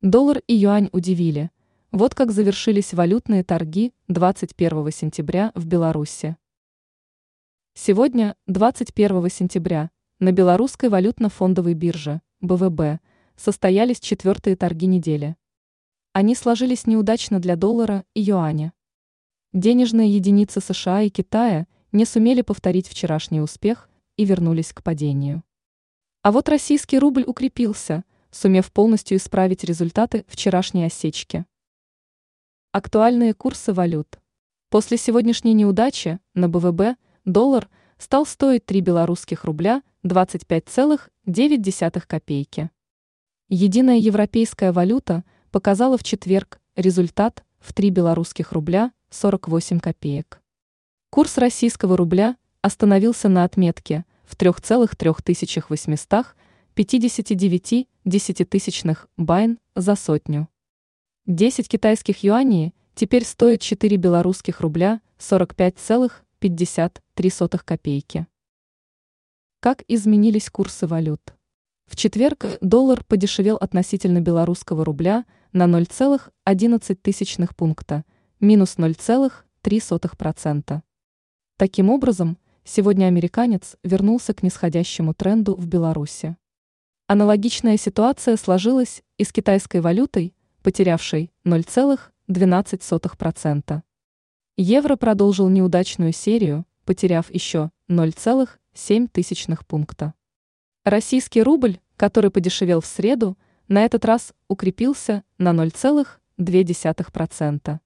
Доллар и юань удивили. Вот как завершились валютные торги 21 сентября в Беларуси. Сегодня, 21 сентября, на белорусской валютно-фондовой бирже БВБ состоялись четвертые торги недели. Они сложились неудачно для доллара и юаня. Денежные единицы США и Китая не сумели повторить вчерашний успех и вернулись к падению. А вот российский рубль укрепился – сумев полностью исправить результаты вчерашней осечки. Актуальные курсы валют. После сегодняшней неудачи на БВБ доллар стал стоить 3 белорусских рубля 25,9 копейки. Единая европейская валюта показала в четверг результат в 3 белорусских рубля 48 копеек. Курс российского рубля остановился на отметке в 3,3800 59 десятитысячных байн за сотню. 10 китайских юаней теперь стоят 4 белорусских рубля 45,53 копейки. Как изменились курсы валют? В четверг доллар подешевел относительно белорусского рубля на 0,11 пункта, минус 0,3%. Таким образом, сегодня американец вернулся к нисходящему тренду в Беларуси. Аналогичная ситуация сложилась и с китайской валютой, потерявшей 0,12%. Евро продолжил неудачную серию, потеряв еще 0,7 пункта. Российский рубль, который подешевел в среду, на этот раз укрепился на 0,2%.